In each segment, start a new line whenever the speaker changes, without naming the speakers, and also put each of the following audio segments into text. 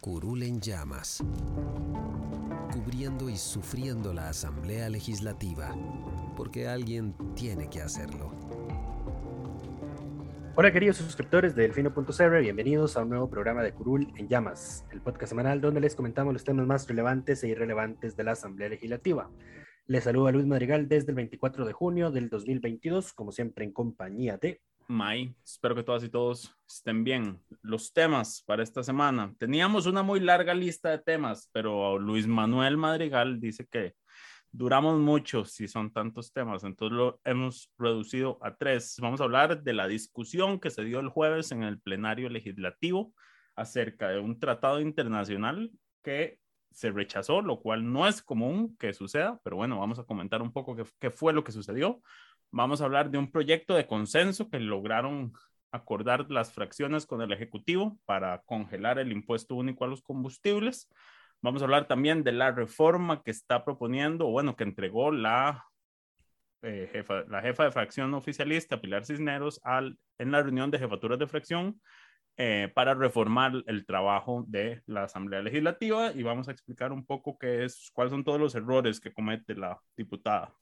Curul en llamas, cubriendo y sufriendo la Asamblea Legislativa, porque alguien tiene que hacerlo.
Hola queridos suscriptores de Delfino.cr, bienvenidos a un nuevo programa de Curul en Llamas, el podcast semanal donde les comentamos los temas más relevantes e irrelevantes de la Asamblea Legislativa. Les saluda Luis Madrigal desde el 24 de junio del 2022, como siempre en compañía de
May. Espero que todas y todos estén bien. Los temas para esta semana. Teníamos una muy larga lista de temas, pero Luis Manuel Madrigal dice que duramos mucho si son tantos temas, entonces lo hemos reducido a tres. Vamos a hablar de la discusión que se dio el jueves en el plenario legislativo acerca de un tratado internacional que se rechazó, lo cual no es común que suceda, pero bueno, vamos a comentar un poco qué, qué fue lo que sucedió. Vamos a hablar de un proyecto de consenso que lograron acordar las fracciones con el Ejecutivo para congelar el impuesto único a los combustibles. Vamos a hablar también de la reforma que está proponiendo, bueno, que entregó la, eh, jefa, la jefa de fracción oficialista, Pilar Cisneros, al, en la reunión de jefaturas de fracción eh, para reformar el trabajo de la Asamblea Legislativa y vamos a explicar un poco qué es, cuáles son todos los errores que comete la diputada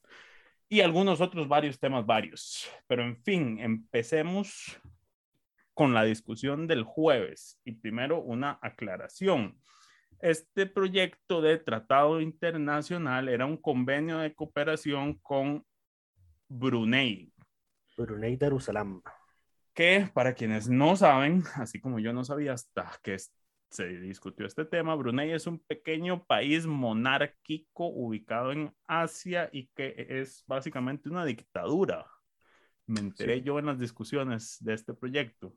y algunos otros varios temas varios. Pero en fin, empecemos con la discusión del jueves y primero una aclaración. Este proyecto de tratado internacional era un convenio de cooperación con Brunei.
Brunei Darussalam.
Que para quienes no saben, así como yo no sabía hasta que se discutió este tema. Brunei es un pequeño país monárquico ubicado en Asia y que es básicamente una dictadura. Me enteré yo en las discusiones de este proyecto.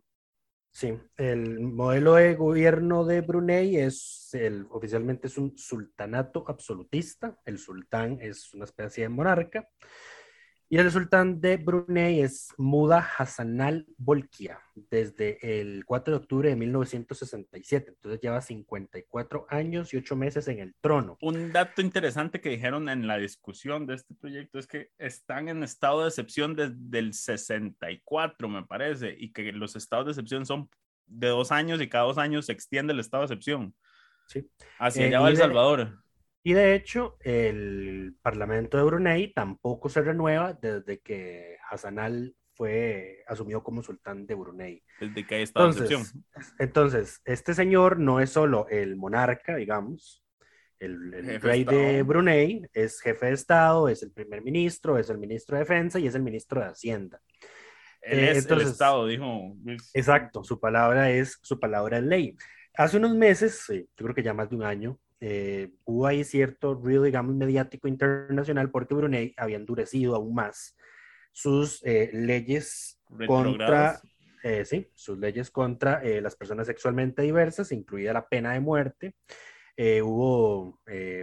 Sí, el modelo de gobierno de Brunei es el, oficialmente es un sultanato absolutista. El sultán es una especie de monarca y el sultán de Brunei es Muda Hassanal Bolkiah desde el 4 de octubre de 1967. Entonces lleva 54 años y 8 meses en el trono.
Un dato interesante que dijeron en la discusión de este proyecto es que están en estado de excepción desde el 64, me parece, y que los estados de excepción son de dos años y cada dos años se extiende el estado de excepción.
Sí.
Hacia allá va El Salvador.
Y de hecho, el Parlamento de Brunei tampoco se renueva desde que Hassanal fue asumido como sultán de Brunei.
Desde que hay estado
entonces, entonces, este señor no es solo el monarca, digamos, el, el rey de Brunei, es jefe de Estado, es el primer ministro, es el ministro de Defensa y es el ministro de Hacienda.
Él es entonces, el Estado, dijo.
Exacto, su palabra es su palabra es ley. Hace unos meses, yo creo que ya más de un año, eh, hubo ahí cierto ruido, digamos, mediático internacional porque Brunei había endurecido aún más sus eh, leyes contra, eh, sí, sus leyes contra las personas sexualmente diversas, incluida la pena de muerte. hubo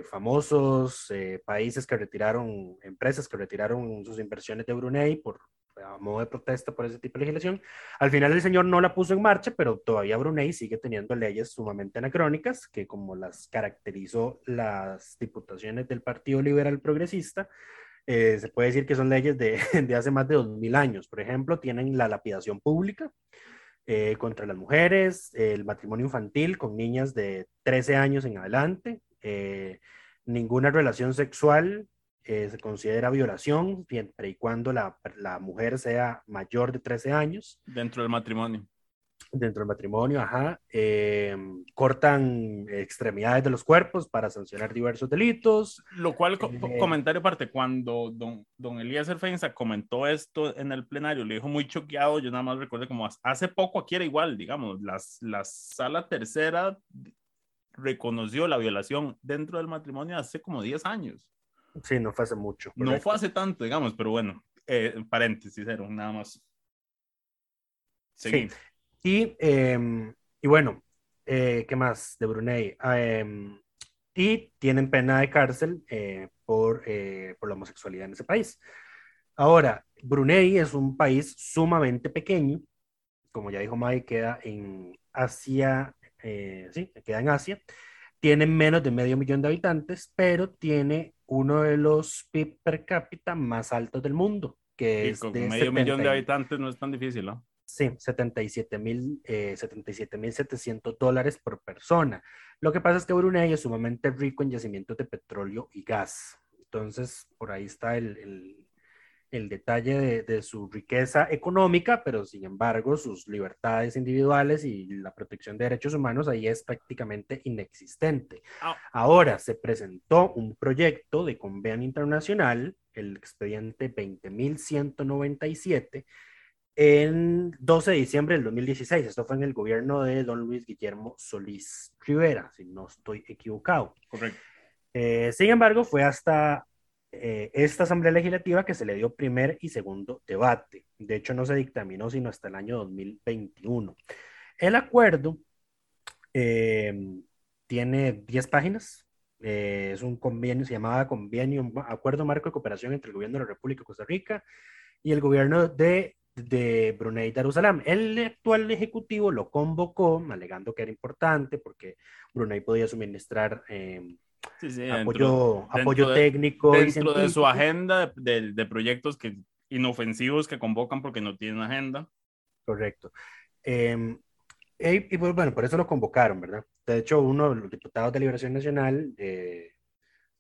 famosos países que retiraron, empresas que retiraron sus inversiones de Brunei por modo de protesta por ese tipo de legislación. Al final el señor no la puso en marcha, pero todavía Brunei sigue teniendo leyes sumamente anacrónicas que como las caracterizó las diputaciones del Partido Liberal Progresista, eh, se puede decir que son leyes de, de hace más de 2000 años. Por ejemplo, tienen la lapidación pública, eh, contra las mujeres, el matrimonio infantil con niñas de 13 años en adelante, eh, ninguna relación sexual eh, se considera violación siempre y cuando la, la, mujer sea mayor de 13 años.
Dentro del matrimonio.
Dentro del matrimonio, ajá. Eh, cortan extremidades de los cuerpos para sancionar diversos delitos.
Lo cual, eh, comentario aparte, cuando don, don Elías Feinza comentó esto en el plenario, le dijo muy choqueado, yo nada más recuerdo como hace poco aquí era igual, digamos, las, la sala tercera reconoció la violación dentro del matrimonio hace como 10 años.
Sí, no fue hace mucho.
No fue hace tanto, digamos, pero bueno, eh, paréntesis, nada más.
Sí. Y, em, y bueno, eh, ¿qué más de Brunei? Ah, em, y tienen pena de cárcel eh, por, por la homosexualidad en ese país. Ahora, Brunei es un país sumamente pequeño, como ya dijo Mai, queda en Asia, sí, queda en Asia, tiene menos de medio millón de habitantes, pero tiene uno de los PIB per cápita más altos del mundo, que es
con medio millón de habitantes no es tan difícil, ¿no?
Sí, 77 mil, eh, 700 dólares por persona. Lo que pasa es que Brunei es sumamente rico en yacimientos de petróleo y gas. Entonces, por ahí está el, el detalle de, su riqueza económica, pero sin embargo sus libertades individuales y la protección de derechos humanos ahí es prácticamente inexistente. Ah. Ahora se presentó un proyecto de convenio internacional, el expediente 20.197, en 12 de diciembre del 2016. Esto fue en el gobierno de don Luis Guillermo Solís Rivera, si no estoy equivocado.
Correcto.
Eh, sin embargo, fue hasta eh, esta Asamblea Legislativa que se le dio primer y segundo debate. De hecho, no se dictaminó sino hasta el año 2021. El acuerdo eh, tiene 10 páginas. Eh, es un convenio, se llamaba convenio, Acuerdo Marco de Cooperación entre el Gobierno de la República de Costa Rica y el Gobierno de, de Brunei Darussalam. El actual Ejecutivo lo convocó, alegando que era importante porque Brunei podía suministrar apoyo, apoyo técnico.
Dentro de su agenda de, de, proyectos que, inofensivos que convocan porque no tienen agenda.
Correcto. Em, y, pues, bueno, por eso lo convocaron, ¿verdad? De hecho, uno de los diputados de Liberación Nacional, eh,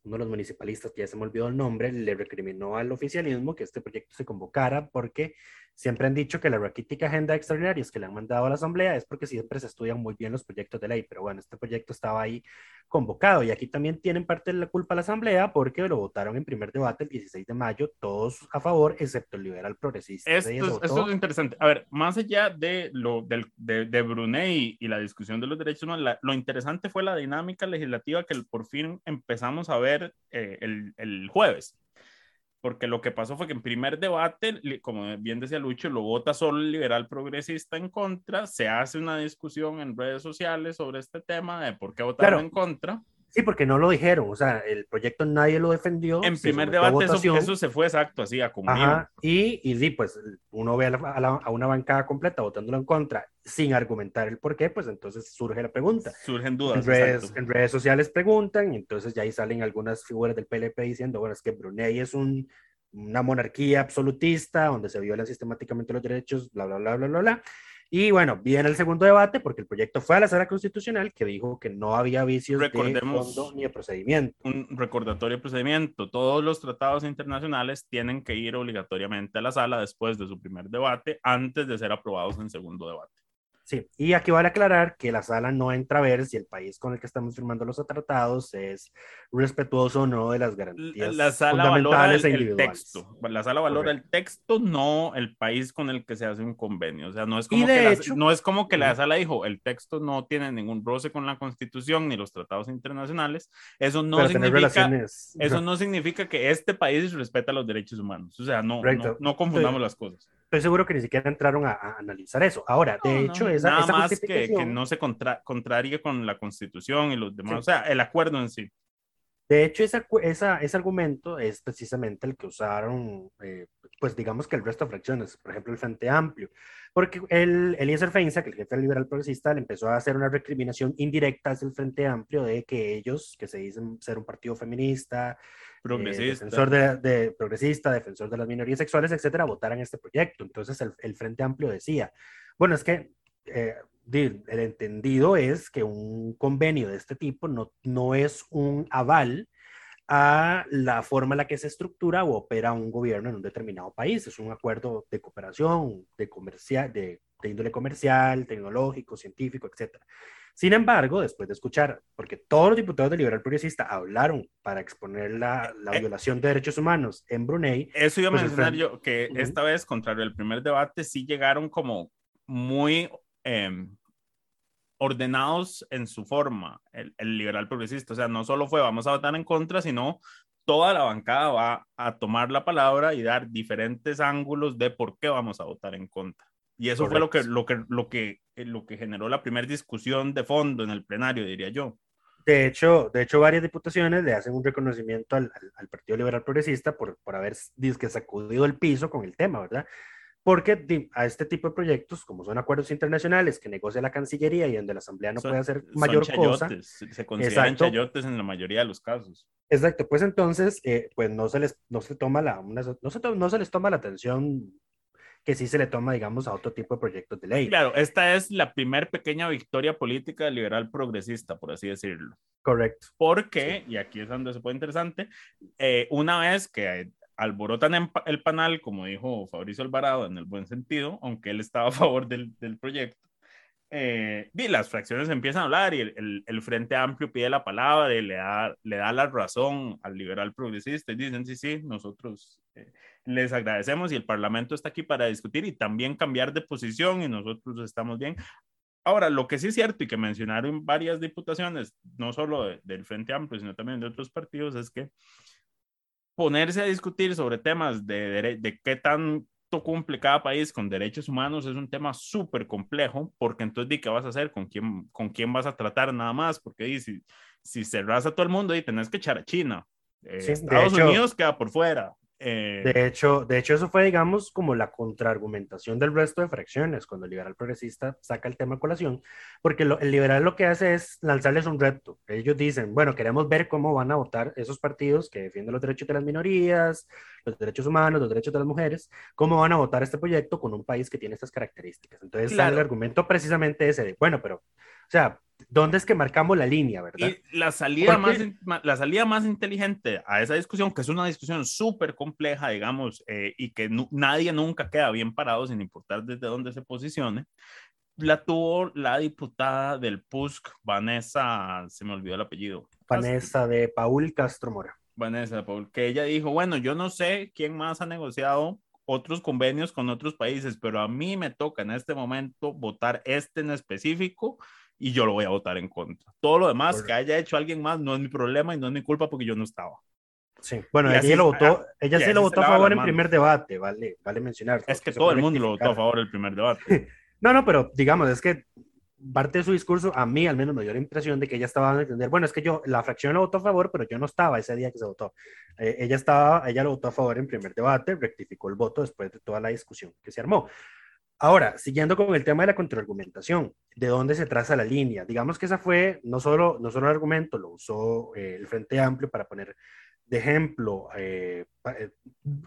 uno de los municipalistas, que ya se me olvidó el nombre, le recriminó al oficialismo que este proyecto se convocara porque siempre han dicho que la raquítica agenda extraordinarias que le han mandado a la Asamblea es porque siempre se estudian muy bien los proyectos de ley, pero bueno, este proyecto estaba ahí convocado y aquí también tienen parte de la culpa la Asamblea porque lo votaron en primer debate el 16 de mayo, todos a favor, excepto el liberal progresista.
Esto, es, es interesante. A ver, más allá de, lo, de, de, Brunei y la discusión de los derechos humanos, lo interesante fue la dinámica legislativa que por fin empezamos a ver eh, el, el jueves porque lo que pasó fue que en primer debate, como bien decía Lucho, lo vota solo el liberal progresista en contra, se hace una discusión en redes sociales sobre este tema de por qué votaron en contra.
Sí, porque no lo dijeron, o sea, el proyecto nadie lo defendió.
En primer debate eso, se fue exacto, así, a
y, y sí, pues uno ve a, una bancada completa votándolo en contra sin argumentar el por qué, pues entonces surge la pregunta.
Surgen dudas.
En redes, en redes sociales preguntan, y entonces ya ahí salen algunas figuras del PLP diciendo, bueno, es que Brunei es un, una monarquía absolutista donde se violan sistemáticamente los derechos, bla, bla, bla, bla, bla, bla. Y bueno, viene el segundo debate porque el proyecto fue a la sala constitucional que dijo que no había vicios de fondo ni de procedimiento.
Un recordatorio de procedimiento. Todos los tratados internacionales tienen que ir obligatoriamente a la sala después de su primer debate antes de ser aprobados en segundo debate.
Sí, y aquí vale aclarar que la sala no entra a ver si el país con el que estamos firmando los tratados es respetuoso o no de las garantías
la sala fundamentales valora el, e texto. La sala valora el texto, no el país con el que se hace un convenio. O sea, no es como, que, no es como que la sala dijo, el texto no tiene ningún roce con la constitución ni los tratados internacionales. Eso no, significa, eso no significa que este país respeta los derechos humanos. O sea, no, no, confundamos las cosas
estoy seguro que ni siquiera entraron a, analizar eso. Ahora, de hecho, esa,
nada más que, que, no se contra, contrarie con la Constitución y los demás, o sea, el acuerdo en sí.
De hecho, esa, esa, ese argumento es precisamente el que usaron, eh, pues digamos que el resto de fracciones, por ejemplo, el Frente Amplio, porque el Eliezer Feinza, que el jefe liberal progresista, le empezó a hacer una recriminación indirecta hacia el Frente Amplio de que ellos, que se dicen ser un partido feminista,
progresista.
defensor de, progresista, defensor de las minorías sexuales, etcétera, votaran este proyecto. Entonces el, el Frente Amplio decía, bueno, es que eh, el entendido es que un convenio de este tipo no, no es un aval a la forma en la que se estructura o opera un gobierno en un determinado país. Es un acuerdo de cooperación, de, comercial, de de índole comercial, tecnológico, científico, etc. Sin embargo, después de escuchar, porque todos los diputados del Liberal Progresista hablaron para exponer la, la
Eh,
violación de derechos humanos en Brunei,
Eso iba a
Pues
mencionar yo, que
Ujú.
esta vez, contrario al primer debate, sí llegaron como muy em, ordenados en su forma, el, el liberal progresista. O sea, no solo fue vamos a votar en contra, sino toda la bancada va a tomar la palabra y dar diferentes ángulos de por qué vamos a votar en contra. Y eso fue lo que,
Correcto.
lo, que, lo, que, eh, lo que generó la primera discusión de fondo en el plenario, diría yo.
De hecho, de hecho, varias diputaciones le hacen un reconocimiento al, al- al Partido Liberal Progresista por, por haber dizque, sacudido el piso con el tema, ¿verdad? Porque a este tipo de proyectos, como son acuerdos internacionales que negocia la Cancillería y donde la Asamblea no
Son-
puede hacer
son
mayor cosa,
chayotes, se- consideran
Exacto.
chayotes en la mayoría de los casos.
exacto, pues entonces, eh, pues no se les, no se toma la, una- no, se to- no se les toma la atención que sí se le toma, digamos, a otro tipo de proyectos de ley.
Claro, esta es la primer pequeña victoria política liberal progresista, por así decirlo.
Correcto.
Porque, y aquí es donde se pone interesante, eh, una vez que alborotan el panal, como dijo Fabricio Alvarado, en el buen sentido, aunque él estaba a favor del, del proyecto, eh, y las fracciones empiezan a hablar y el, el- el Frente Amplio pide la palabra y le da, le da la razón al liberal progresista y dicen, sí, sí, nosotros eh, les agradecemos y el Parlamento está aquí para discutir y también cambiar de posición y nosotros estamos bien. Ahora, lo que sí es cierto y que mencionaron varias diputaciones, no solo de- del Frente Amplio, sino también de otros partidos, es que ponerse a discutir sobre temas de, de qué tanto cumple cada país con derechos humanos es un tema súper complejo, porque entonces, ¿di qué vas a hacer? ¿Con quién, ¿Con quién vas a tratar nada más? Porque di, si, si cerras a todo el mundo y tenés que echar a China. Eh,
Sí,
Estados
hecho-
Unidos queda por fuera. Eh,
De hecho, de hecho, eso fue, digamos, como la contraargumentación del resto de fracciones cuando el liberal progresista saca el tema a colación, porque lo- el liberal lo que hace es lanzarles un reto. Ellos dicen, bueno, queremos ver cómo van a votar esos partidos que defienden los derechos de las minorías, los derechos humanos, los derechos de las mujeres, cómo van a votar este proyecto con un país que tiene estas características. Entonces,
Claro.
el argumento precisamente ese de, bueno, pero, o sea, ¿dónde es que marcamos la línea, verdad?
Y la salida,
Porque-
más, la salida más inteligente a esa discusión, que es una discusión súper compleja, digamos, eh, y que nadie nunca queda bien parado sin importar desde dónde se posicione, la tuvo la diputada del PUSC, Vanessa, se me olvidó el apellido.
Vanessa de Paul Castro Mora.
Vanessa, porque ella dijo, bueno, yo no sé quién más ha negociado otros convenios con otros países, pero a mí me toca en este momento votar este en específico y yo lo voy a votar en contra. Todo lo demás que haya hecho alguien más no es mi problema y no es mi culpa porque yo no estaba.
Sí, bueno, ella
así-
lo votó, ella sí lo votó a favor en primer debate, vale, vale mencionar.
Es que todo el mundo lo votó a favor del primer debate.
No, no, pero digamos, es que parte de su discurso, a mí al menos me dio la impresión de que ella estaba dando a entender, bueno, es que yo, la fracción lo votó a favor, pero yo no estaba ese día que se votó. Eh, ella estaba, ella lo votó a favor en primer debate, rectificó el voto después de toda la discusión que se armó. Ahora, siguiendo con el tema de la contraargumentación, ¿de dónde se traza la línea? Digamos que esa fue no solo, no solo el argumento, lo usó eh, el Frente Amplio para poner de ejemplo, eh, eh,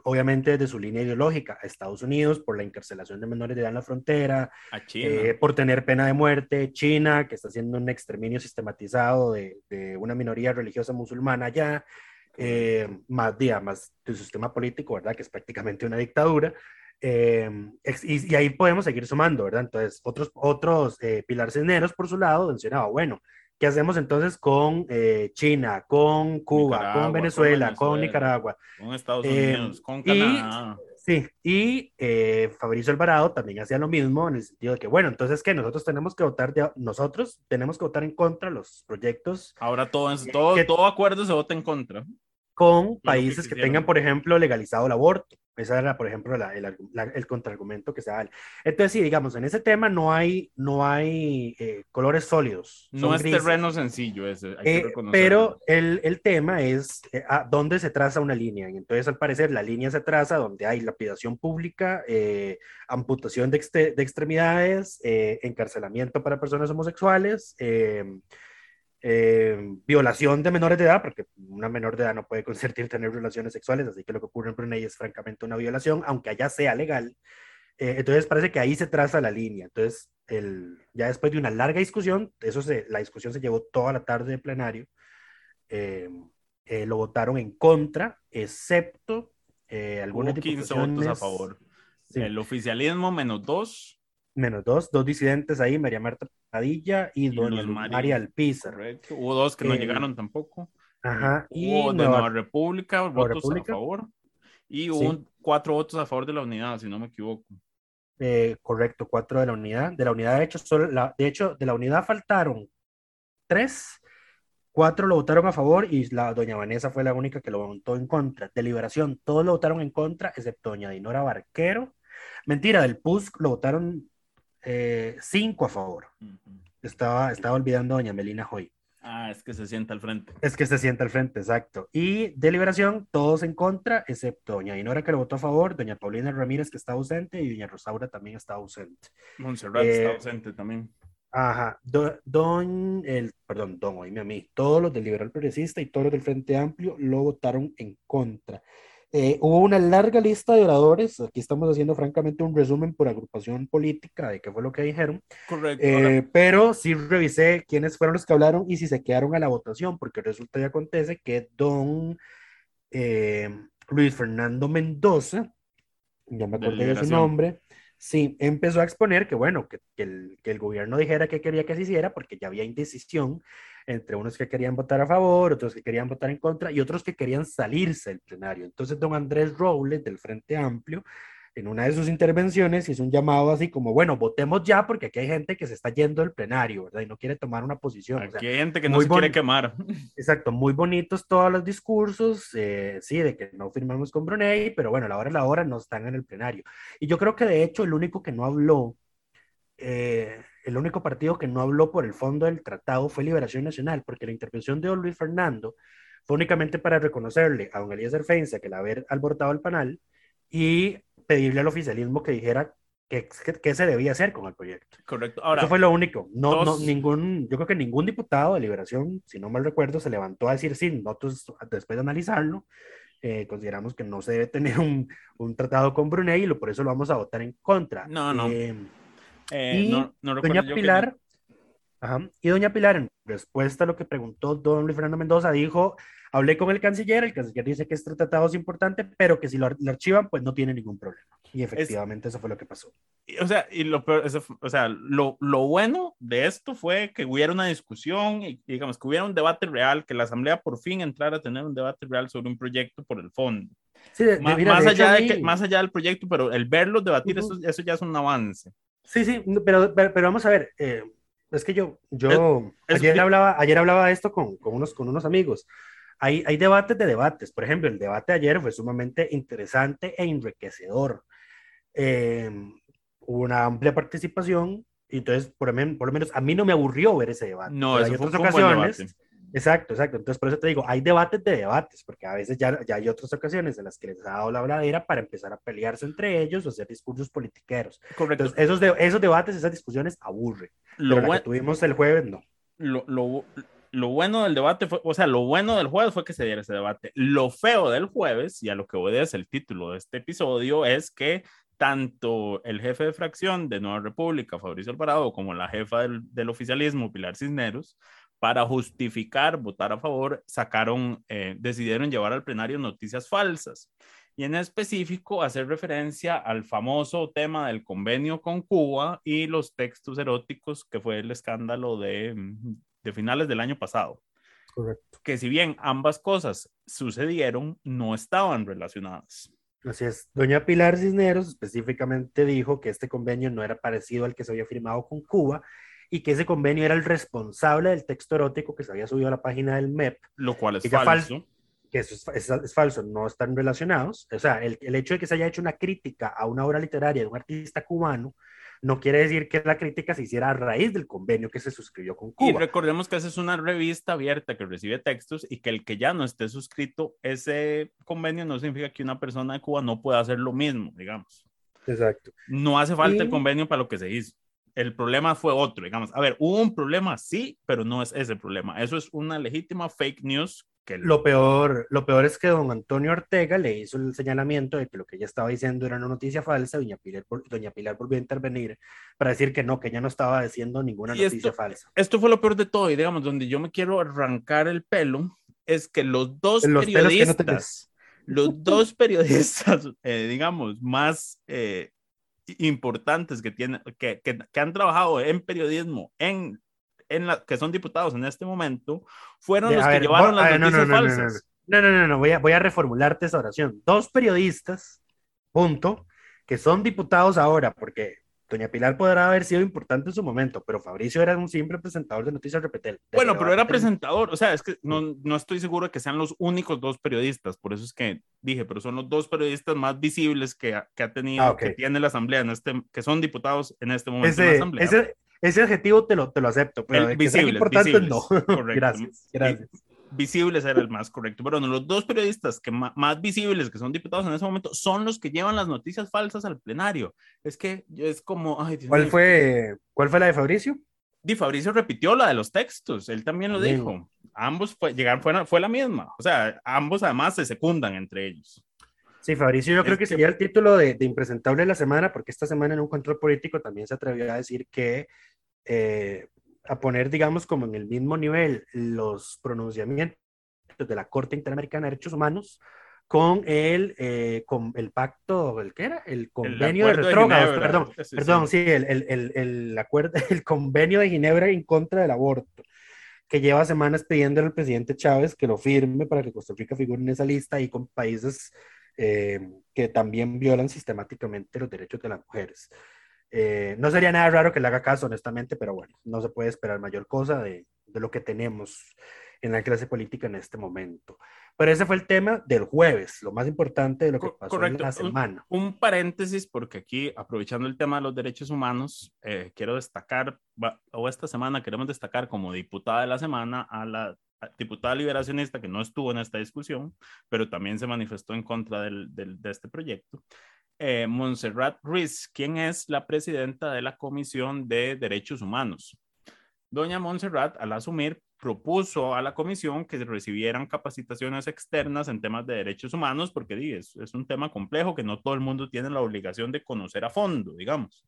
obviamente de su línea ideológica, a Estados Unidos por la encarcelación de menores de edad en la frontera,
A China.
eh, por tener pena de muerte, China, que está haciendo un exterminio sistematizado de, de una minoría religiosa musulmana allá, eh, más, día, más de su sistema político, ¿verdad? Que es prácticamente una dictadura. Eh, y, y ahí podemos seguir sumando, ¿verdad? Entonces, otros, otros eh, Pilar Cisneros, por su lado, mencionaba, bueno, ¿qué hacemos entonces con eh, China, con Cuba,
Nicaragua,
con
con
Venezuela, con,
Venezuela.
Nicaragua?
con Estados
eh,
Unidos, con
y-
Canadá.
Sí, y eh, Fabricio Alvarado también hacía lo mismo en el sentido de que, bueno, entonces que nosotros tenemos que votar, de, nosotros tenemos que votar en contra de los proyectos
Ahora todo, todo,
que-
todo acuerdo se vota en contra.
Con
que
países que,
quisieron.
tengan, por ejemplo, legalizado el aborto. Ese era, por ejemplo, la- el, la- el contraargumento que se da. Entonces, sí, digamos, en ese tema no hay, no hay eh, colores sólidos.
No es
grises.
terreno sencillo ese, hay que
Eh,
reconocerlo.
pero el, el tema es eh, a dónde se traza una línea. Y entonces, al parecer, la línea se traza donde hay lapidación pública, eh, amputación de, exte- de extremidades, eh, encarcelamiento para personas homosexuales, eh, violación de menores de edad, porque una menor de edad no puede consentir tener relaciones sexuales, así que lo que ocurre en Brunei es francamente una violación, aunque allá sea legal. Eh, entonces parece que ahí se traza la línea. Entonces, el, ya después de una larga discusión, eso se, la discusión se llevó toda la tarde de plenario, eh, eh, lo votaron en contra, excepto eh, algunas
Hubo 15
diputaciones.
votos a favor.
Sí.
El oficialismo menos dos
Menos dos, dos disidentes ahí, María Marta Padilla y, doña María Alpizar.
Correcto. Hubo dos que no
Eh,
llegaron tampoco.
Ajá, y
Hubo de
Nueva-
Nueva República, votos
República.
a favor. Y hubo
Sí.
un- cuatro votos a favor de la unidad, si no me equivoco.
eh, correcto, cuatro de la unidad. De la unidad, de hecho, solo la, de hecho, de la unidad faltaron tres, cuatro lo votaron a favor y la doña Vanessa fue la única que lo votó en contra. De Liberación, todos lo votaron en contra, excepto doña Dinora Barquero. Mentira, del PUSC lo votaron eh, cinco a favor. Estaba, estaba olvidando a doña Melina Hoy.
Ah, es que se sienta al frente.
Es que se sienta al frente, exacto. Y de Liberación, todos en contra, excepto doña Dinora que lo votó a favor, doña Paulina Ramírez que está ausente y doña Rosaura también está ausente.
Montserrat
Eh,
está ausente también.
Ajá, Do- don, el, perdón, don, oíme a mí, todos los del Liberal Progresista y todos los del Frente Amplio lo votaron en contra. Eh, hubo una larga lista de oradores, aquí estamos haciendo francamente un resumen por agrupación política de qué fue lo que dijeron,
Correcto.
eh, pero sí revisé quiénes fueron los que hablaron y si se quedaron a la votación, porque resulta y acontece que don eh, Luis Fernando Mendoza, ya me acordé de su nombre, sí, empezó a exponer que bueno, que, el, que el gobierno dijera qué quería que se hiciera, porque ya había indecisión entre unos que querían votar a favor, otros que querían votar en contra y otros que querían salirse del plenario. Entonces, don Andrés Robles, del Frente Amplio, en una de sus intervenciones hizo un llamado así como, bueno, votemos ya porque aquí hay gente que se está yendo del plenario, ¿verdad? Y no quiere tomar una posición. O sea,
aquí hay gente que no se quiere quemar.
Exacto, muy bonitos todos los discursos, eh, sí, de que no firmamos con Brunei, pero bueno, a la hora de la hora no están en el plenario. Y yo creo que de hecho el único que no habló, eh, el único partido que no habló por el fondo del tratado fue Liberación Nacional, porque la intervención de Luis Fernando fue únicamente para reconocerle a don Elías Feinza que el haber alborotado el panel y pedirle al oficialismo que dijera qué se debía hacer con el proyecto.
Correcto. Ahora,
Eso fue lo único. No, ningún, yo creo que ningún diputado de Liberación, si no mal recuerdo, se levantó a decir sí. Nosotros, después de analizarlo, eh, consideramos que no se debe tener un, un tratado con Brunei y lo, por eso lo vamos a votar en contra.
No, no.
Eh,
eh,
y
no, no
doña
que-
Pilar, ajá, y doña Pilar, en respuesta a lo que preguntó don Luis Fernando Mendoza, dijo, hablé con el canciller, el canciller dice que este tratado es importante, pero que si lo, lo archivan, pues no tiene ningún problema. Y efectivamente eso fue lo que pasó.
o sea, y lo peor, eso o sea, lo, lo bueno de esto fue que hubiera una discusión y digamos que hubiera un debate real, que la Asamblea por fin entrara a tener un debate real sobre un proyecto por el fondo.
Sí, de-
Ma-
mira,
más,
hecho,
allá de que, más allá del proyecto, pero el verlos debatir,
Ujú.
eso, eso ya es un avance.
Sí, sí, pero, pero, pero vamos a ver, eh, es que yo, yo
Es- es-
ayer, hablaba, ayer hablaba de esto con, con, unos, con unos amigos. Hay, hay debates de debates. Por ejemplo, el debate de ayer fue sumamente interesante e enriquecedor. Eh, hubo una amplia participación y entonces, por, por lo menos, a mí no me aburrió ver ese debate.
No, eso
hay
fue,
otras ocasiones,
debate.
Exacto, exacto. Entonces, por eso te digo, hay debates de debates, porque a veces ya, ya hay otras ocasiones en las que les ha dado la habladera para empezar a pelearse entre ellos o hacer discursos politiqueros.
Correcto.
Entonces, esos, de, esos debates, esas discusiones aburren.
lo,
Pero la que tuvimos el jueves, no.
lo, lo, lo bueno del debate fue, o sea, lo bueno del jueves fue que se diera ese debate. Lo feo del jueves, y a lo que obedece el título de este episodio, es que tanto el jefe de fracción de Nueva República, Fabricio Alvarado, como la jefa del, del oficialismo, Pilar Cisneros, para justificar votar a favor, sacaron, eh, decidieron llevar al plenario noticias falsas. Y en específico hacer referencia al famoso tema del convenio con Cuba y los textos eróticos que fue el escándalo de, mm, de finales del año pasado.
Correcto.
Que si bien ambas cosas sucedieron, no estaban relacionadas.
Así es. Doña Pilar Cisneros específicamente dijo que este convenio no era parecido al que se había firmado con Cuba y que ese convenio era el responsable del texto erótico que se había subido a la página del MEP,
Lo cual es falso.
que eso es, es- es falso, no están relacionados. O sea, el, el hecho de que se haya hecho una crítica a una obra literaria de un artista cubano no quiere decir que la crítica se hiciera a raíz del convenio que se suscribió con
Y
Cuba.
recordemos que esa es una revista abierta que recibe textos y que el que ya no esté suscrito, ese convenio no significa que una persona de Cuba no pueda hacer lo mismo, digamos.
Exacto.
No hace falta
Y-
el convenio para lo que se hizo. El problema fue otro, digamos. A ver, hubo un problema, sí, pero no es ese problema. Eso es una legítima fake news que
Lo peor, lo peor es que don Antonio Ortega le hizo el señalamiento de que lo que ella estaba diciendo era una noticia falsa. Doña Pilar, doña Pilar volvió a intervenir para decir que no, que ella no estaba diciendo ninguna
Y
noticia
esto-
falsa.
esto fue lo peor de todo, y digamos, donde yo me quiero arrancar el pelo, es que los dos
Los que no
periodistas, los dos periodistas, eh, digamos, más, eh, importantes que, tienen, que, que, que han trabajado en periodismo, en, en la, que son diputados en este momento, fueron los
a
que
ver,
llevaron las
ver,
noticias
no, no, no,
falsas.
No, no, no, no, voy a, voy a reformularte esa oración. Dos periodistas, punto, que son diputados ahora, porque Doña Pilar podrá haber sido importante en su momento, pero Fabricio era un simple presentador de Noticias Repetel. de
Bueno, pero era presentador, o sea, es que no, no estoy seguro de que sean los únicos dos periodistas, por eso es que dije, pero son los dos periodistas más visibles que, ha- que ha tenido,
Ah,
que tiene la Asamblea en este, que son diputados en este momento en la
Ese,
Asamblea.
ese, ese adjetivo te lo, te lo acepto, pero
El visibles,
importantes,
visibles,
no.
correcto.
gracias, gracias.
Visibles era el más correcto. Pero bueno, los dos periodistas que más visibles que son diputados en ese momento son los que llevan las noticias falsas al plenario. Es que es como, ay, Dios
¿Cuál fue, ¿Cuál fue la de Fabricio?
Di Fabricio repitió la de los textos, él también lo
Bien.
dijo. Ambos fue, llegaron, fue, fue la misma. O sea, ambos además se secundan entre ellos.
Sí, Fabricio, yo creo que
que-
sería el título de, de impresentable de la semana, porque esta semana en un control político también se atrevió a decir que eh, a poner, digamos, como en el mismo nivel los pronunciamientos de la Corte Interamericana de Derechos Humanos con el, eh, con el pacto, ¿el qué era? El convenio de
acuerdo de
retrógrados, perdón,
Sí, sí.
perdón, sí, el, el, el, el acuerdo, el convenio de Ginebra en contra del aborto, que lleva semanas pidiéndole al presidente Chávez que lo firme para que Costa Rica figure en esa lista y con países eh, que también violan sistemáticamente los derechos de las mujeres. Eh, no sería nada raro que le haga caso, honestamente, pero bueno, no se puede esperar mayor cosa de, de lo que tenemos en la clase política en este momento. Pero ese fue el tema del jueves, lo más importante de lo que pasó
correcto.
en la
Un-
semana.
Un paréntesis, porque aquí, aprovechando el tema de los derechos humanos, eh, quiero destacar, o esta semana queremos destacar como diputada de la semana a la diputada liberacionista que no estuvo en esta discusión, pero también se manifestó en contra del- del- de este proyecto. Eh, Montserrat Ruiz, quien es la presidenta de la Comisión de Derechos Humanos. Doña Montserrat, al asumir, propuso a la comisión que recibieran capacitaciones externas en temas de derechos humanos, porque es, es un tema complejo que no todo el mundo tiene la obligación de conocer a fondo, digamos.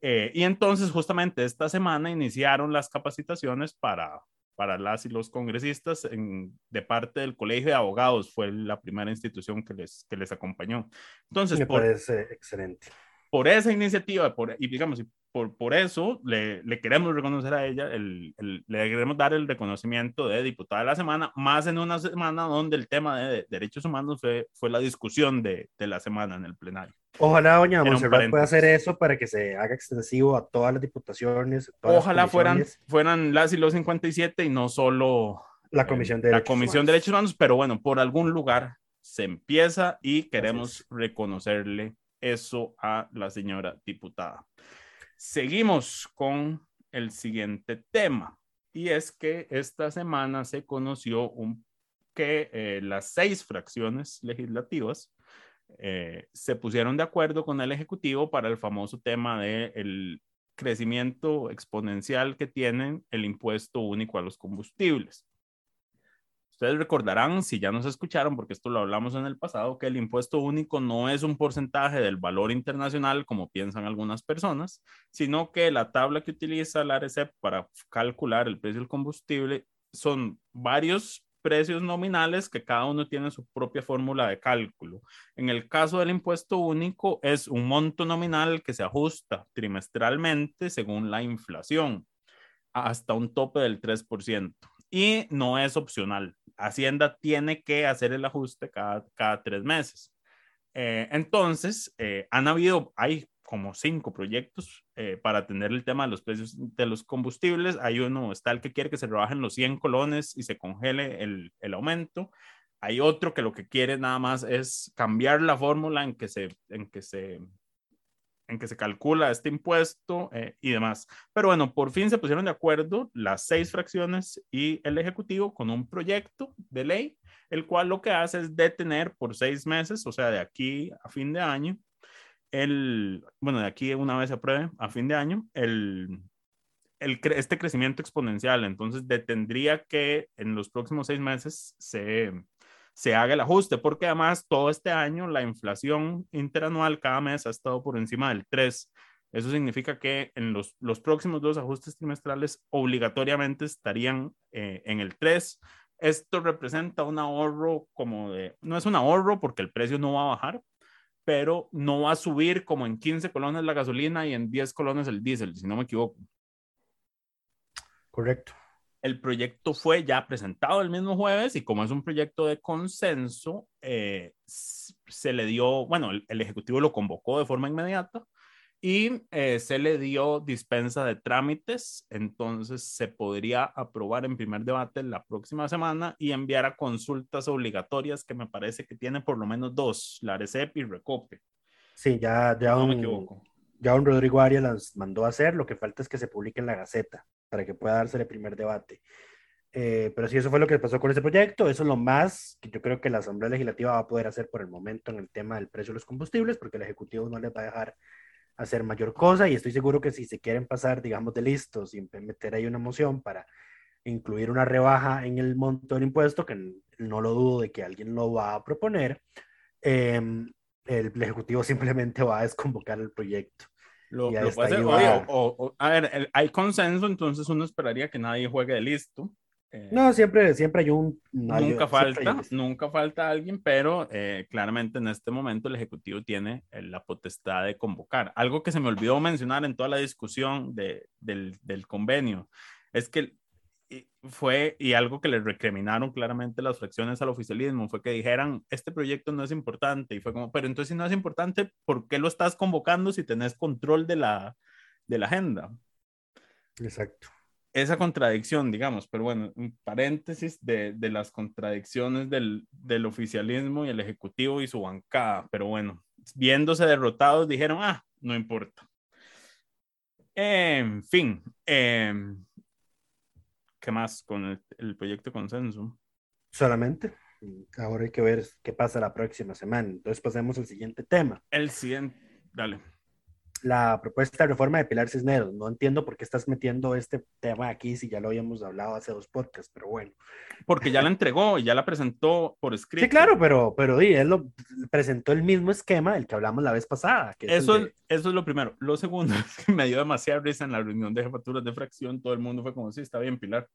Eh, y entonces, justamente esta semana iniciaron las capacitaciones para, para las y los congresistas en- de parte del Colegio de Abogados, fue la primera institución que les, que les acompañó. Entonces,
Me
por,
parece excelente.
por esa iniciativa por, y digamos, por, por eso le, le queremos reconocer a ella, el, el- le queremos dar el reconocimiento de diputada de la semana, más en una semana donde el tema de, derechos humanos fue, fue la discusión de, de la semana en el plenario.
Ojalá doña Montserrat pueda hacer eso para que se haga extensivo a todas las diputaciones. todas las
Ojalá fueran,
comisiones,
fueran las y los 57 y no solo
la
eh,
Comisión de
la
Derechos
Comisión de
Humanos.
Derechos Humanos, pero bueno, por algún lugar se empieza y queremos reconocerle eso a la señora diputada. Seguimos con el siguiente tema y es que esta semana se conoció un, que eh, las seis fracciones legislativas eh, se pusieron de acuerdo con el Ejecutivo para el famoso tema del crecimiento exponencial que tiene el impuesto único a los combustibles. Ustedes recordarán, si ya nos escucharon, porque esto lo hablamos en el pasado, que el impuesto único no es un porcentaje del valor internacional, como piensan algunas personas, sino que la tabla que utiliza la ARECEP para calcular el precio del combustible son varios precios nominales que cada uno tiene su propia fórmula de cálculo. En el caso del impuesto único, es un monto nominal que se ajusta trimestralmente según la inflación hasta un tope del 3% y no es opcional. Hacienda tiene que hacer el ajuste cada, cada tres meses. Eh, entonces, eh, han habido, hay como cinco proyectos eh, para atender el tema de los precios de los combustibles. Hay uno, está el que quiere que se rebajen los 100 colones y se congele el, el aumento. Hay otro que lo que quiere nada más es cambiar la fórmula en que se, en que se, en que se calcula este impuesto eh, y demás. Pero bueno, por fin se pusieron de acuerdo las seis fracciones y el Ejecutivo con un proyecto de ley, el cual lo que hace es detener por seis meses, o sea, de aquí a fin de año, el, bueno, de aquí una vez se apruebe a fin de año, el, este crecimiento exponencial. Entonces, detendría que en los próximos seis meses se, se haga el ajuste, porque además todo este año la inflación interanual cada mes ha estado por encima del 3. Eso significa que en los, los próximos dos ajustes trimestrales obligatoriamente estarían eh, en el 3. Esto representa un ahorro como de, no es un ahorro porque el precio no va a bajar, pero no va a subir como en 15 colones la gasolina y en 10 colones el diésel, si no me equivoco.
Correcto.
El proyecto fue ya presentado el mismo jueves y como es un proyecto de consenso, eh, se le dio, bueno, el, el, Ejecutivo lo convocó de forma inmediata y eh, se le dio dispensa de trámites, entonces se podría aprobar en primer debate la próxima semana y enviar a consultas obligatorias que me parece que tiene por lo menos dos, la ARECEP y Recope.
Sí, ya, ya,
No me
un,
equivoco.
ya un Rodrigo Arias las mandó a hacer, lo que falta es que se publique en la Gaceta para que pueda darse el primer debate. Eh, pero sí, eso fue lo que pasó con ese proyecto. Eso es lo más que yo creo que la Asamblea Legislativa va a poder hacer por el momento en el tema del precio de los combustibles, porque el Ejecutivo no les va a dejar hacer mayor cosa y estoy seguro que si se quieren pasar, digamos, de listos y meter ahí una moción para incluir una rebaja en el monto del impuesto, que no lo dudo de que alguien lo va a proponer, eh, el Ejecutivo simplemente va a desconvocar el proyecto.
Lo, lo puede hacer, oye, o- o- a ver, el- hay consenso, entonces uno esperaría que nadie juegue de listo. Eh,
No, siempre, siempre hay un... no
nunca falta,
un-
nunca falta alguien, pero eh, claramente en este momento el Ejecutivo tiene eh, la potestad de convocar. Algo que se me olvidó mencionar en toda la discusión de- del, del convenio es que fue, y algo que le recriminaron claramente las fracciones al oficialismo, fue que dijeran, este proyecto no es importante, y fue como, pero entonces si no es importante, ¿por qué lo estás convocando si tenés control de la, de la agenda?
Exacto.
Esa contradicción, digamos, pero bueno, un paréntesis de, de las contradicciones del, del, oficialismo y el ejecutivo y su bancada, pero bueno, viéndose derrotados dijeron, ah, no importa. En fin, eh, ¿qué más con el, el, proyecto consenso?
Solamente. Ahora hay que ver qué pasa la próxima semana. Entonces pasemos al siguiente tema.
El siguiente, dale
la propuesta de reforma de Pilar Cisneros. No entiendo por qué estás metiendo este tema aquí si ya lo habíamos hablado hace dos podcasts, pero bueno.
Porque ya la entregó y ya la presentó por escrito.
Sí, claro, pero, pero di, él lo presentó el mismo esquema del que hablamos la vez pasada. Que
eso,
es
de... eso es lo primero. Lo segundo es que me dio demasiada risa en la reunión de jefaturas de fracción. Todo el mundo fue como, sí, está bien, Pilar.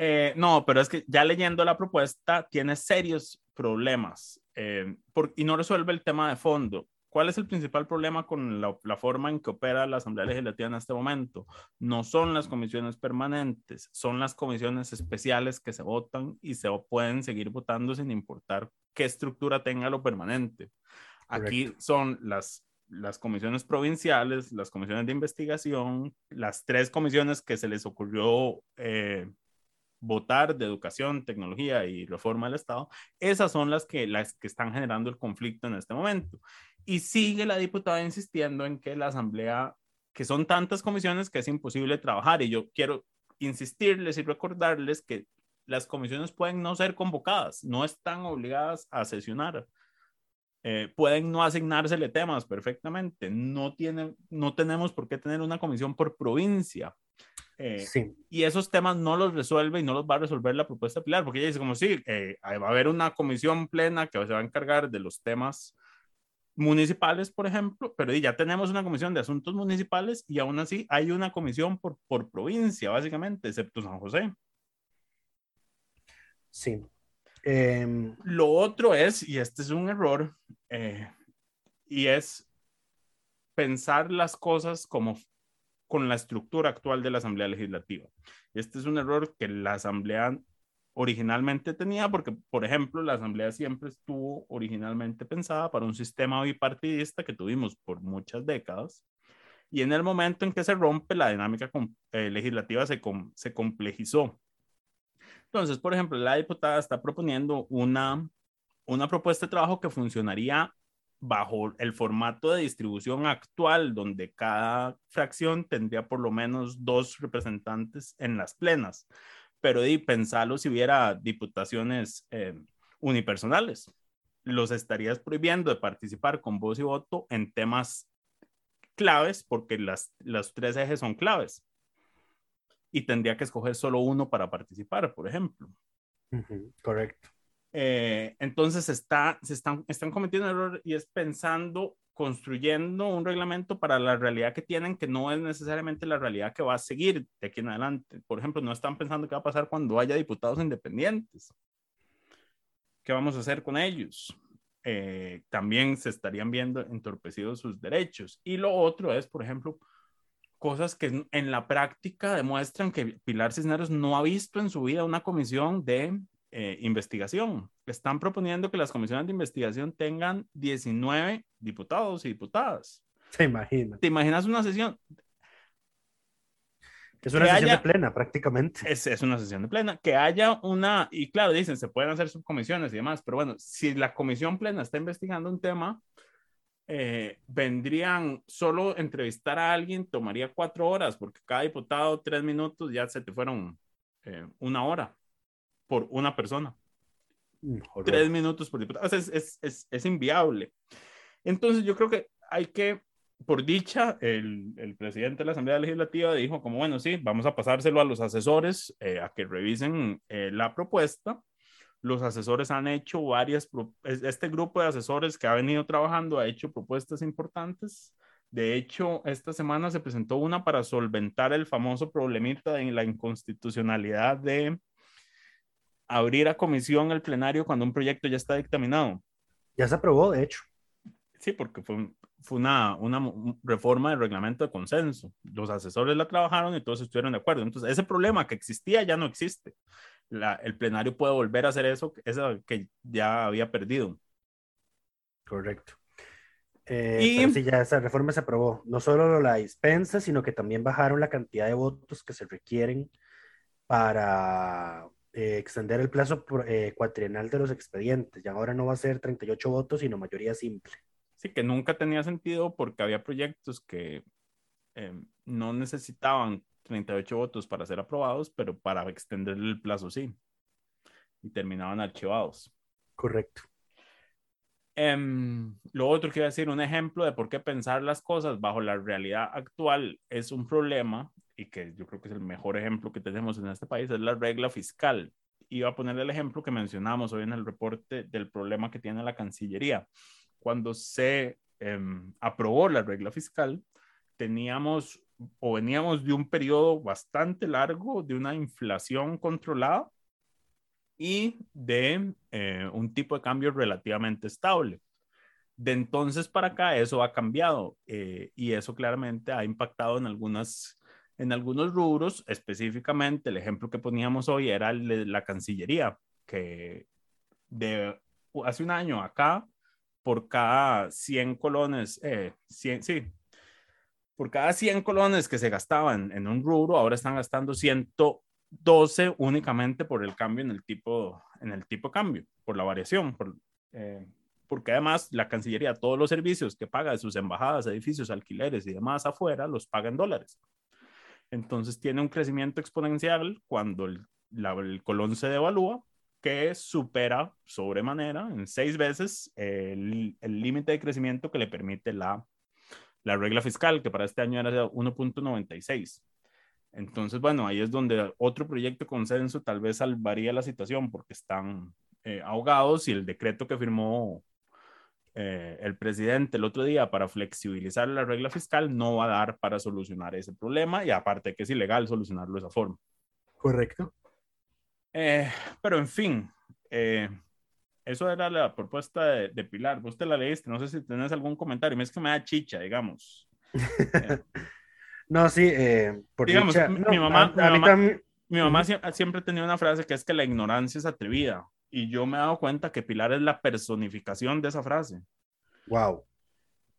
Eh, no, pero es que ya leyendo la propuesta tiene serios problemas eh, por, y no resuelve el tema de fondo. ¿Cuál es el principal problema con la, la, forma en que opera la Asamblea Legislativa en este momento? No son las comisiones permanentes, son las comisiones especiales que se votan y se pueden seguir votando sin importar qué estructura tenga lo permanente. Aquí Correcto. son las, las comisiones provinciales, las comisiones de investigación, las tres comisiones que se les ocurrió eh, votar de educación, tecnología y reforma del Estado, esas son las que, las que están generando el conflicto en este momento. Y sigue la diputada insistiendo en que la Asamblea, que son tantas comisiones que es imposible trabajar. Y yo quiero insistirles y recordarles que las comisiones pueden no ser convocadas, no están obligadas a sesionar. Eh, pueden no asignársele temas perfectamente. No, tiene, no tenemos por qué tener una comisión por provincia. Eh,
sí.
Y esos temas no los resuelve y no los va a resolver la propuesta Pilar, porque ella dice como sí, eh, va a haber una comisión plena que se va a encargar de los temas municipales, por ejemplo, pero ya tenemos una comisión de asuntos municipales y aún así hay una comisión por, por provincia, básicamente, excepto San José.
Sí. Eh...
Lo otro es, y este es un error, eh, y es pensar las cosas como con la estructura actual de la Asamblea Legislativa. Este es un error que la Asamblea originalmente tenía, porque, por ejemplo, la Asamblea siempre estuvo originalmente pensada para un sistema bipartidista que tuvimos por muchas décadas, y en el momento en que se rompe, la dinámica eh, legislativa se, com se complejizó. Entonces, por ejemplo, la diputada está proponiendo una, una propuesta de trabajo que funcionaría bajo el formato de distribución actual, donde cada fracción tendría por lo menos dos representantes en las plenas. Pero y pensarlo si hubiera diputaciones eh, unipersonales. Los estarías prohibiendo de participar con voz y voto en temas claves, porque las, los tres ejes son claves. Y tendría que escoger solo uno para participar, por ejemplo.
Correcto.
Eh, entonces está, se están, están cometiendo error y es pensando, construyendo un reglamento para la realidad que tienen, que no es necesariamente la realidad que va a seguir de aquí en adelante. Por ejemplo, no están pensando qué va a pasar cuando haya diputados independientes. ¿Qué vamos a hacer con ellos? eh, también se estarían viendo entorpecidos sus derechos. Y lo otro es, por ejemplo, cosas que en la práctica demuestran que Pilar Cisneros no ha visto en su vida una comisión de eh, investigación. Están proponiendo que las comisiones de investigación tengan 19 diputados y diputadas.
¿Te imaginas?
¿Te imaginas una sesión?
Es una sesión de plena, prácticamente.
Es, es, una sesión de plena. Que haya una, y claro, dicen, se pueden hacer subcomisiones y demás, pero bueno, si la comisión plena está investigando un tema, eh, vendrían solo entrevistar a alguien, tomaría cuatro horas, porque cada diputado, tres minutos, ya se te fueron eh, una hora por una persona. Tres minutos por diputado. Es, es, es, es inviable. Entonces, yo creo que hay que por dicha, el, el, presidente de la Asamblea Legislativa dijo como, bueno, sí, vamos a pasárselo a los asesores eh, a que revisen eh, la propuesta. Los asesores han hecho varias, este grupo de asesores que ha venido trabajando ha hecho propuestas importantes. De hecho, esta semana se presentó una para solventar el famoso problemita en la inconstitucionalidad de abrir a comisión el plenario cuando un proyecto ya está dictaminado.
Ya se aprobó, de hecho.
Sí, porque fue, fue una, una reforma del reglamento de consenso. Los asesores la trabajaron y todos estuvieron de acuerdo. Entonces, ese problema que existía ya no existe. La, el plenario puede volver a hacer eso, eso que ya había perdido.
Correcto. Eh, y sí, ya esa reforma se aprobó. No solo la dispensa, sino que también bajaron la cantidad de votos que se requieren para eh, extender el plazo eh, cuatrienal de los expedientes. Ya ahora no va a ser 38 votos, sino mayoría simple.
Sí, que nunca tenía sentido porque había proyectos que eh, no necesitaban 38 votos para ser aprobados, pero para extender el plazo sí. Y terminaban archivados.
Correcto.
Um, lo otro que iba a decir, un ejemplo de por qué pensar las cosas bajo la realidad actual es un problema y que yo creo que es el mejor ejemplo que tenemos en este país, es la regla fiscal. Iba a poner el ejemplo que mencionamos hoy en el reporte del problema que tiene la Cancillería cuando se em, aprobó la regla fiscal, teníamos o veníamos de un periodo bastante largo de una inflación controlada y de eh, un tipo de cambio relativamente estable. De entonces para acá eso ha cambiado eh, y eso claramente ha impactado en algunas en algunos rubros, específicamente el ejemplo que poníamos hoy era el de la Cancillería, que de hace un año acá por cada 100 colones, eh, sí, por cada 100 colones que se gastaban en un rubro, ahora están gastando 112 únicamente por el cambio en el tipo, en el tipo cambio, por la variación, por, eh, porque además la Cancillería, todos los servicios que paga de sus embajadas, edificios, alquileres y demás afuera, los paga en dólares. Entonces tiene un crecimiento exponencial cuando el, el colón se devalúa que supera sobremanera en seis veces el límite de crecimiento que le permite la, la regla fiscal, que para este año era 1.96. Entonces, bueno, ahí es donde otro proyecto de consenso tal vez salvaría la situación porque están eh, ahogados y el decreto que firmó eh, el presidente el otro día para flexibilizar la regla fiscal no va a dar para solucionar ese problema y aparte que es ilegal solucionarlo de esa forma.
Correcto.
Eh, pero en fin, eh, eso era la propuesta de, Pilar. Vos te la leíste, no sé si tenés algún comentario. Es que me da chicha, digamos.
no, sí, eh, por
digamos, mi, mamá, mi mamá, siempre ha tenido una frase que es que la ignorancia es atrevida. Y yo me he dado cuenta que Pilar es la personificación de esa frase.
Wow.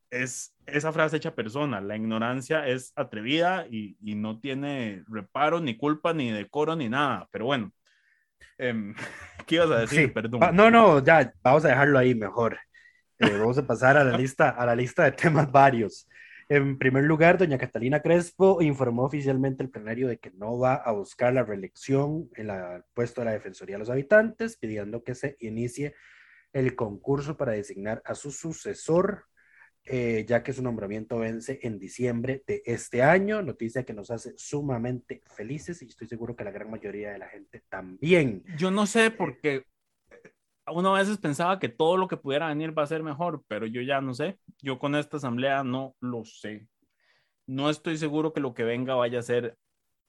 Es esa frase hecha persona. La ignorancia es atrevida y, y no tiene reparo, ni culpa, ni decoro, ni nada. Pero bueno, Em, ¿Qué ibas a decir? Perdón.
No, no, ya, vamos a dejarlo ahí mejor. Eh, vamos a pasar a la lista, a la lista de temas varios. En primer lugar, doña Catalina Crespo informó oficialmente el plenario de que no va a buscar la reelección en el puesto de la Defensoría de los Habitantes, pidiendo que se inicie el concurso para designar a su sucesor eh, ya que su nombramiento vence en diciembre de este año, noticia que nos hace sumamente felices y estoy seguro que la gran mayoría de la gente también.
Yo no sé por qué uno a veces pensaba que todo lo que pudiera venir va a ser mejor, pero yo ya no sé, yo con esta asamblea no lo sé. No estoy seguro que lo que venga vaya a ser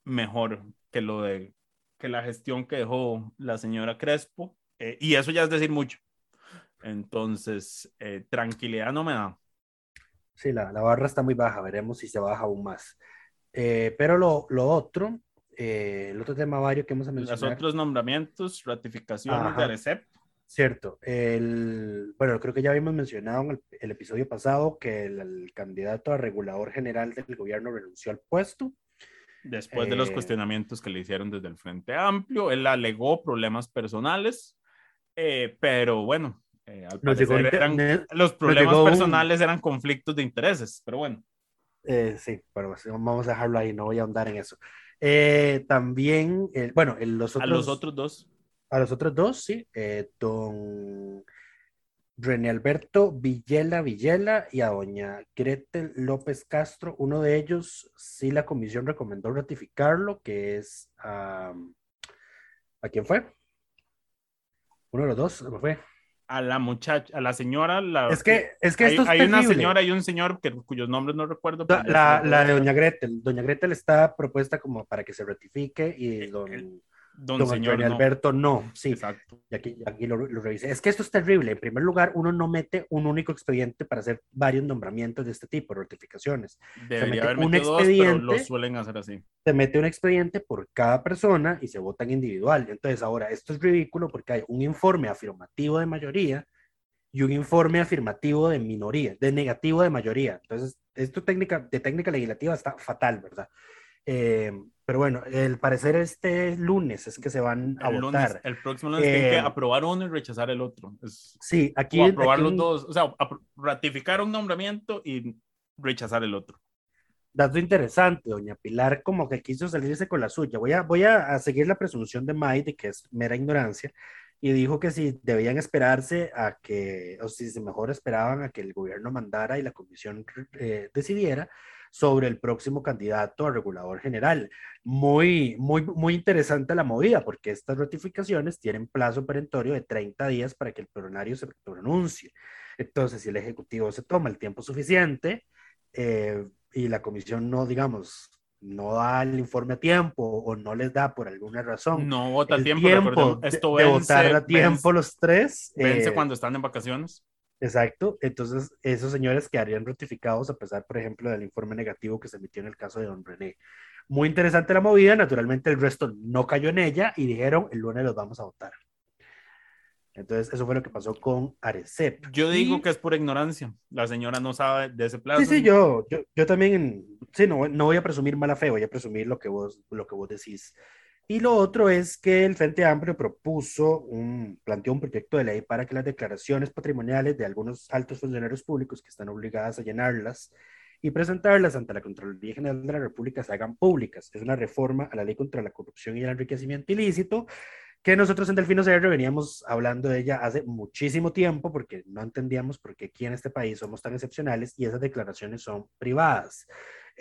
mejor que lo de que la gestión que dejó la señora Crespo, eh, y eso ya es decir mucho Entonces, eh, tranquilidad no me da.
Sí, la, la, barra está muy baja, veremos si se baja aún más. Eh, pero lo, lo otro, eh, el otro tema vario que hemos mencionado.
Los otros nombramientos, ratificaciones de ARECEP.
Cierto. El, bueno, creo que ya habíamos mencionado en el, el episodio pasado que el, el, candidato a regulador general del gobierno renunció al puesto.
Después de los cuestionamientos que le hicieron desde el Frente Amplio, él alegó problemas personales, eh, pero bueno, eh, al parecer eran, los problemas personales un... eran conflictos de intereses, pero bueno.
Eh, sí, pero vamos a dejarlo ahí, no voy a ahondar en eso. también, bueno, los otros,
a los otros dos.
A los otros dos, sí. don René Alberto Villela Villela y a doña Gretel López Castro. Uno de ellos, sí, la comisión recomendó ratificarlo, que es a... ¿A quién fue? Uno de los dos, ¿me fue?
A la muchacha, a la señora. La,
es que, es que
hay,
esto es
hay una señora y un señor que, cuyos nombres no recuerdo.
La, la, la, de doña Gretel. Doña Gretel está propuesta como para que se ratifique y don... El,
Don, don señor.
Alberto, no, sí.
Exacto.
Y aquí, aquí lo, lo, revisé. Es que esto es terrible. En primer lugar, uno no mete un único expediente para hacer varios nombramientos de este tipo, ratificaciones.
Debería haber un expediente, dos, pero lo suelen hacer así.
Se mete un expediente por cada persona y se vota en individual. Entonces, ahora, esto es ridículo porque hay un informe afirmativo de mayoría y un informe afirmativo de minoría, de negativo de mayoría. Entonces, esto técnica, de técnica legislativa está fatal, ¿verdad? Eh, pero bueno, el parecer este lunes es que se van a
el
votar.
Lunes, el próximo lunes eh, tienen que aprobar uno y rechazar el otro. Es,
sí, aquí.
O aprobar
aquí,
los dos, o sea, ratificar un nombramiento y rechazar el otro.
Dato interesante, doña Pilar como que quiso salirse con la suya. Voy a, voy a, a seguir la presunción de May de que es mera ignorancia y dijo que si debían esperarse a que, o si mejor esperaban a que el gobierno mandara y la comisión eh, decidiera, sobre el próximo candidato a regulador general. Muy, muy, muy interesante la movida, porque estas ratificaciones tienen plazo perentorio de 30 días para que el plenario se pronuncie. Entonces, si el Ejecutivo se toma el tiempo suficiente eh, y la comisión no, digamos, no da el informe a tiempo o no les da por alguna razón.
No vota a tiempo,
tiempo
esto
de,
vence,
votar a tiempo
vence,
los tres.
Vence
eh,
cuando están en vacaciones.
Exacto, entonces esos señores quedarían ratificados a pesar, por ejemplo, del informe negativo que se emitió en el caso de Don René. Muy interesante la movida, naturalmente el resto no cayó en ella y dijeron el lunes los vamos a votar. Entonces, eso fue lo que pasó con Arecep.
Yo digo
y...
que es por ignorancia. La señora no sabe de ese plazo.
Sí, sí, yo, yo, yo también, sí, no, no voy a presumir mala fe, voy a presumir lo que vos, lo que vos decís. Y lo otro es que el Frente Amplio propuso, un, planteó un proyecto de ley para que las declaraciones patrimoniales de algunos altos funcionarios públicos que están obligadas a llenarlas y presentarlas ante la Contraloría General de la República se hagan públicas. Es una reforma a la ley contra la corrupción y el enriquecimiento ilícito que nosotros en Delfino CR veníamos hablando de ella hace muchísimo tiempo porque no entendíamos por qué aquí en este país somos tan excepcionales y esas declaraciones son privadas.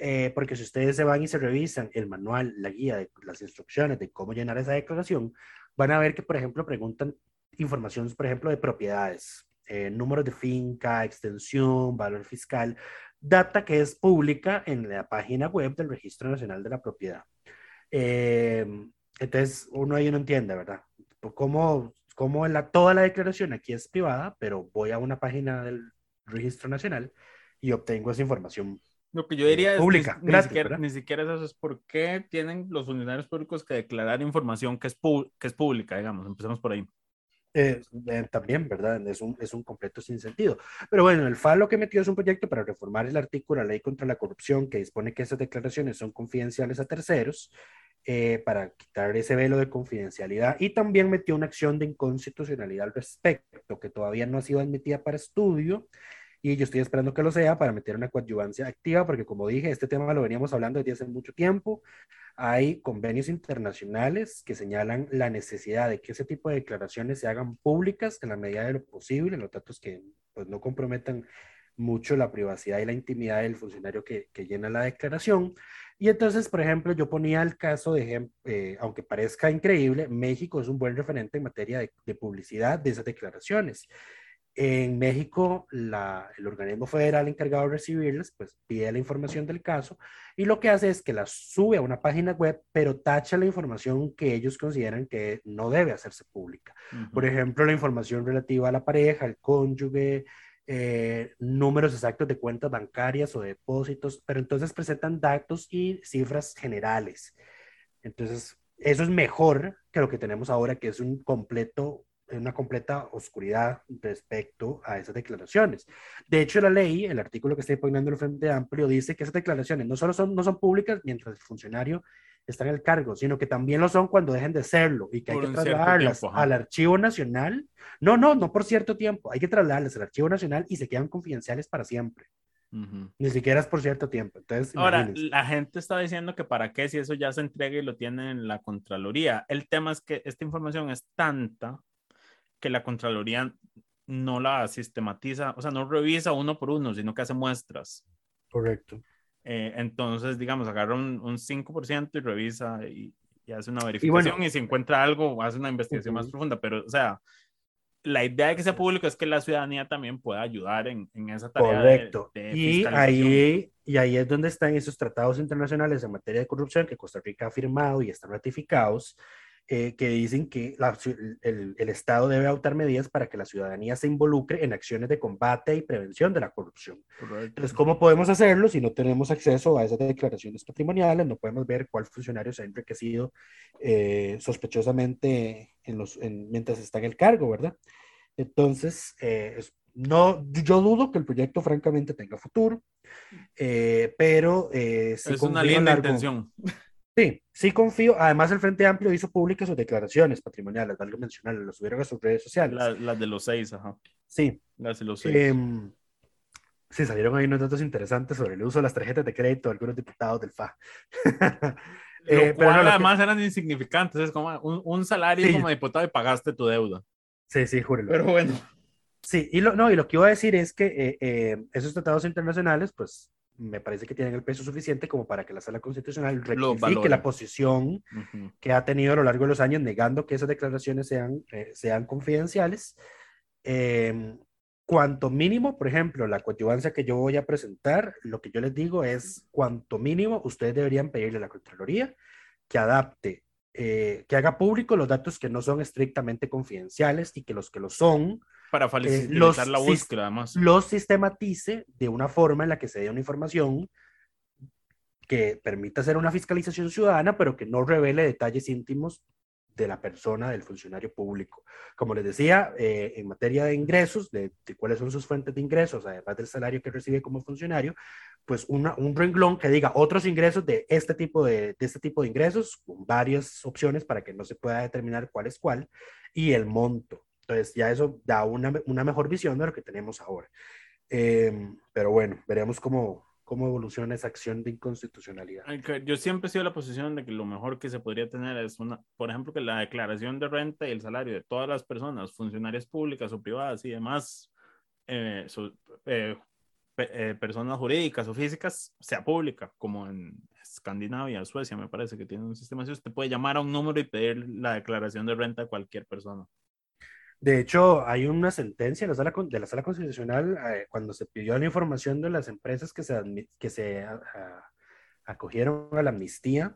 Eh, porque si ustedes se van y se revisan el manual, la guía, de, las instrucciones de cómo llenar esa declaración, van a ver que, por ejemplo, preguntan información, por ejemplo, de propiedades, eh, número de finca, extensión, valor fiscal, data que es pública en la página web del Registro Nacional de la Propiedad. Eh, entonces, uno ahí no entiende, ¿verdad? ¿Cómo, cómo la, toda la declaración aquí es privada, pero voy a una página del Registro Nacional y obtengo esa información
lo que yo diría es
pública,
ni,
gratis,
ni, siquiera, ni, siquiera, es eso, es por qué tienen los funcionarios públicos que declarar información que es, que es pública, digamos, empecemos por ahí.
Eh, eh, también, ¿verdad? Es un, es un completo sinsentido. Pero bueno, el FA lo que metió es un proyecto para reformar el artículo de la ley contra la corrupción que dispone que esas declaraciones son confidenciales a terceros eh, para quitar ese velo de confidencialidad y también metió una acción de inconstitucionalidad al respecto que todavía no ha sido admitida para estudio y yo estoy esperando que lo sea para meter una coadyuvancia activa, porque como dije, este tema lo veníamos hablando desde hace mucho tiempo. Hay convenios internacionales que señalan la necesidad de que ese tipo de declaraciones se hagan públicas en la medida de lo posible, los datos que pues, no comprometan mucho la privacidad y la intimidad del funcionario que, que llena la declaración. Y entonces, por ejemplo, yo ponía el caso de, eh, aunque parezca increíble, México es un buen referente en materia de, de publicidad de esas declaraciones. En México, la, el organismo federal encargado de recibirlas, pues pide la información del caso y lo que hace es que la sube a una página web, pero tacha la información que ellos consideran que no debe hacerse pública. Por ejemplo, la información relativa a la pareja, al cónyuge, eh, números exactos de cuentas bancarias o depósitos, pero entonces presentan datos y cifras generales. Entonces, eso es mejor que lo que tenemos ahora, que es un completo una completa oscuridad respecto a esas declaraciones. De hecho, la ley, el artículo que está imponiendo el Frente Amplio, dice que esas declaraciones no solo son, no son públicas mientras el funcionario está en el cargo, sino que también lo son cuando dejen de serlo y que hay que trasladarlas al Archivo Nacional. No, no, no por cierto tiempo, hay que trasladarlas al Archivo Nacional y se quedan confidenciales para siempre. Ni siquiera es por cierto tiempo. Entonces,
Ahora, la gente está diciendo que para qué si eso ya se entrega y lo tiene en la Contraloría. El tema es que esta información es tanta que la Contraloría no la sistematiza, o sea, no revisa uno por uno, sino que hace muestras.
Correcto.
Eh, entonces, digamos, agarra un, un 5% y revisa y, hace una verificación y, si encuentra algo, hace una investigación más profunda, pero, o sea, la idea de que sea público es que la ciudadanía también pueda ayudar en, en esa tarea.
Correcto. y, ahí, y ahí es donde están esos tratados internacionales en materia de corrupción que Costa Rica ha firmado y están ratificados, eh, que dicen que el, el, Estado debe adoptar medidas para que la ciudadanía se involucre en acciones de combate y prevención de la corrupción. Entonces, ¿cómo podemos hacerlo si no tenemos acceso a esas declaraciones patrimoniales? No podemos ver cuál funcionario se ha enriquecido eh, sospechosamente en los, mientras está en el cargo, ¿verdad? Entonces, eh, no, yo dudo que el proyecto francamente tenga futuro, pero... es
una linda intención.
Sí, sí confío. Además, el Frente Amplio hizo públicas sus declaraciones patrimoniales, algo mencionarlo, lo subieron a sus redes sociales.
las de los seis, ajá.
Sí.
Las de los seis.
Em, sí, salieron ahí unos datos interesantes sobre el uso de las tarjetas de crédito de algunos diputados del FA.
eh, pero además eran insignificantes, es como un, salario como diputado y pagaste tu deuda.
Sí, sí, júrelo.
Pero bueno.
Sí, y lo, no, y lo que iba a decir es que eh, eh, esos tratados internacionales, pues me parece que tienen el peso suficiente como para que la sala constitucional rectifique la posición que ha tenido a lo largo de los años negando que esas declaraciones sean, eh, sean confidenciales. Em, cuanto mínimo, por ejemplo, la coadyuvancia que yo voy a presentar, lo que yo les digo es, cuanto mínimo, ustedes deberían pedirle a la Contraloría que adapte, eh, que haga público los datos que no son estrictamente confidenciales y que los que lo son,
para eh, facilitar la búsqueda, además.
Los sistematice de una forma en la que se dé una información que permita hacer una fiscalización ciudadana, pero que no revele detalles íntimos de la persona, del funcionario público. Como les decía, eh, en materia de ingresos, de, cuáles son sus fuentes de ingresos, además del salario que recibe como funcionario, pues una, un renglón que diga otros ingresos de este, tipo de, de este tipo de ingresos, con varias opciones para que no se pueda determinar cuál es cuál, y el monto. Entonces ya eso da una, una mejor visión de lo que tenemos ahora. Em, pero bueno, veremos cómo, cómo evoluciona esa acción de inconstitucionalidad.
Yo siempre he sido la posición de que lo mejor que se podría tener es una, por ejemplo, que la declaración de renta y el salario de todas las personas, funcionarias públicas o privadas y demás, eh, eh, eh, personas jurídicas o físicas, sea pública, como en Escandinavia, Suecia, me parece que tiene un sistema así. Usted puede llamar a un número y pedir la declaración de renta a cualquier persona.
De hecho, hay una sentencia de la sala, de la sala constitucional eh, cuando se pidió la información de las empresas que se, que se acogieron a la amnistía,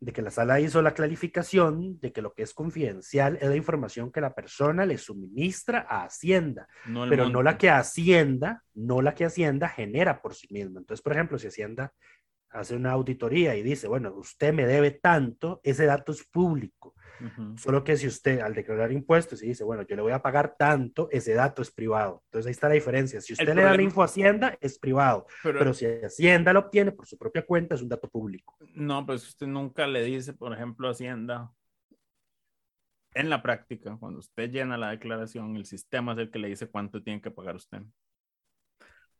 de que la sala hizo la clarificación de que lo que es confidencial es la información que la persona le suministra a Hacienda, pero no la que Hacienda, no la que Hacienda genera por sí misma. Entonces, por ejemplo, si Hacienda hace una auditoría y dice, bueno, usted me debe tanto, ese dato es público Solo que si usted al declarar impuestos y dice, bueno, yo le voy a pagar tanto, ese dato es privado. Entonces ahí está la diferencia. Si usted le da la info a Hacienda, es privado. Pero, si Hacienda lo obtiene por su propia cuenta, es un dato público.
No, pues usted nunca le dice, por ejemplo, a Hacienda, en la práctica, cuando usted llena la declaración, el sistema es el que le dice cuánto tiene que pagar usted.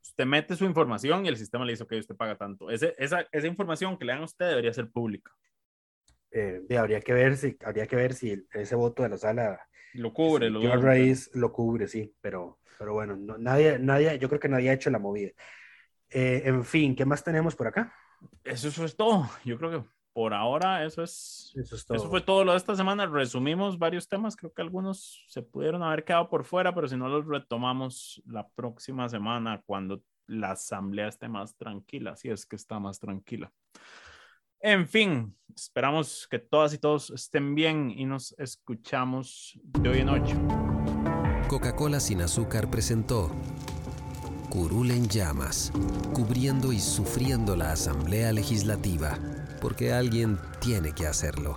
Usted mete su información y el sistema le dice que usted paga tanto. esa, esa información que le dan a usted debería ser pública
eh, habría que ver si habría que ver si ese voto de la sala
lo cubre,
lo, Raíz lo cubre, sí, pero, pero bueno, nadie, nadie, yo creo que nadie ha hecho la movida. Eh, en fin, ¿qué más tenemos por acá?
Eso, es todo. Yo creo que por ahora eso es,
Eso es
eso
todo.
fue todo lo de esta semana. Resumimos varios temas, creo que algunos se pudieron haber quedado por fuera, pero si no los retomamos la próxima semana cuando la asamblea esté más tranquila, si es que está más tranquila. En fin, esperamos que todas y todos estén bien y nos escuchamos de hoy en ocho.
Coca-Cola sin azúcar presentó Curul en llamas, cubriendo y sufriendo la Asamblea Legislativa, porque alguien tiene que hacerlo.